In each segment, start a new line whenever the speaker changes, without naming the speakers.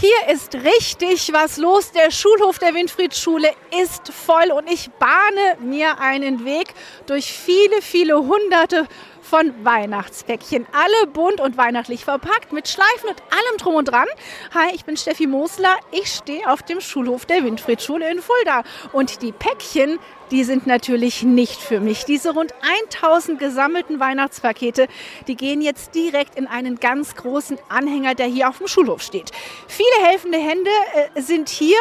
Hier ist richtig was los. Der Schulhof der Winfriedschule ist voll und ich bahne mir einen Weg durch viele, viele hunderte von Weihnachtspäckchen. Alle bunt und weihnachtlich verpackt mit Schleifen und allem drum und dran. Hi, ich bin Steffi Mosler. Ich stehe auf dem Schulhof der Winfriedschule in Fulda. Und die Päckchen, die sind natürlich nicht für mich. Diese rund 1000 gesammelten Weihnachtspakete, die gehen jetzt direkt in einen ganz großen Anhänger, der hier auf dem Schulhof steht. Viele helfende Hände äh, sind hier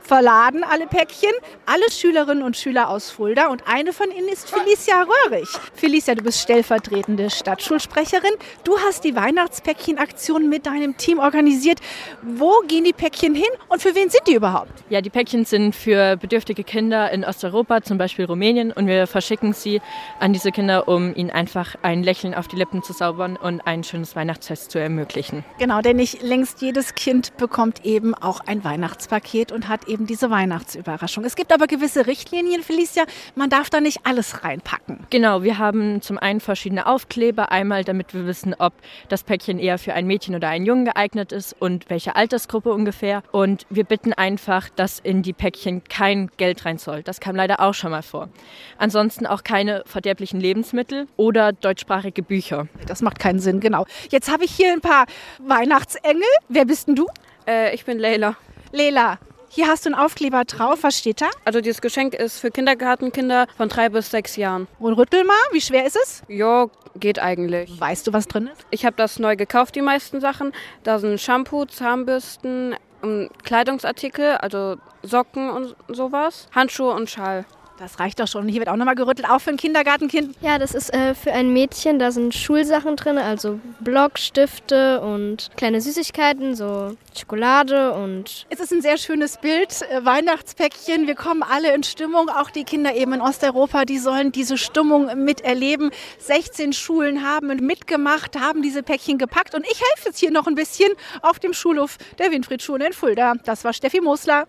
verladen alle Päckchen. Alle Schülerinnen und Schüler aus Fulda und eine von ihnen ist Felicia Röhrig. Felicia, du bist stellvertretende Stadtschulsprecherin. Du hast die Weihnachtspäckchen-Aktion mit deinem Team organisiert. Wo gehen die Päckchen hin und für wen sind die überhaupt?
Ja, die Päckchen sind für bedürftige Kinder in Osteuropa, zum Beispiel Rumänien, und wir verschicken sie an diese Kinder, um ihnen einfach ein Lächeln auf die Lippen zu zaubern und ein schönes Weihnachtsfest zu ermöglichen.
Genau, denn nicht längst jedes Kind bekommt eben auch ein Weihnachtspaket und hat eben diese Weihnachtsüberraschung. Es gibt aber gewisse Richtlinien, Felicia. Man darf da nicht alles reinpacken.
Genau, wir haben zum einen verschiedene Aufkleber. Einmal, damit wir wissen, ob das Päckchen eher für ein Mädchen oder einen Jungen geeignet ist und welche Altersgruppe ungefähr. Und wir bitten einfach, dass in die Päckchen kein Geld rein soll. Das kam leider auch schon mal vor. Ansonsten auch keine verderblichen Lebensmittel oder deutschsprachige Bücher.
Das macht keinen Sinn, genau. Jetzt habe ich hier ein paar Weihnachtsengel. Wer bist denn du?
Äh, ich bin Leila.
Leila, hier hast du einen Aufkleber drauf. Was steht da?
Also dieses Geschenk ist für Kindergartenkinder von drei bis sechs Jahren.
Und rüttel mal, wie schwer ist es?
Ja, geht eigentlich.
Weißt du, was drin ist?
Ich habe das neu gekauft, die meisten Sachen. Da sind Shampoo, Zahnbürsten, Kleidungsartikel, also Socken und sowas, Handschuhe und Schal.
Das reicht doch schon. Hier wird auch nochmal gerüttelt, auch für ein Kindergartenkind.
Ja, das ist äh, für ein Mädchen. Da sind Schulsachen drin, also Blockstifte und kleine Süßigkeiten, so Schokolade und.
Es ist ein sehr schönes Bild, äh, Weihnachtspäckchen. Wir kommen alle in Stimmung, auch die Kinder eben in Osteuropa, die sollen diese Stimmung miterleben. 16 Schulen haben mitgemacht, haben diese Päckchen gepackt und ich helfe jetzt hier noch ein bisschen auf dem Schulhof der Winfriedschule in Fulda. Das war Steffi Mosler.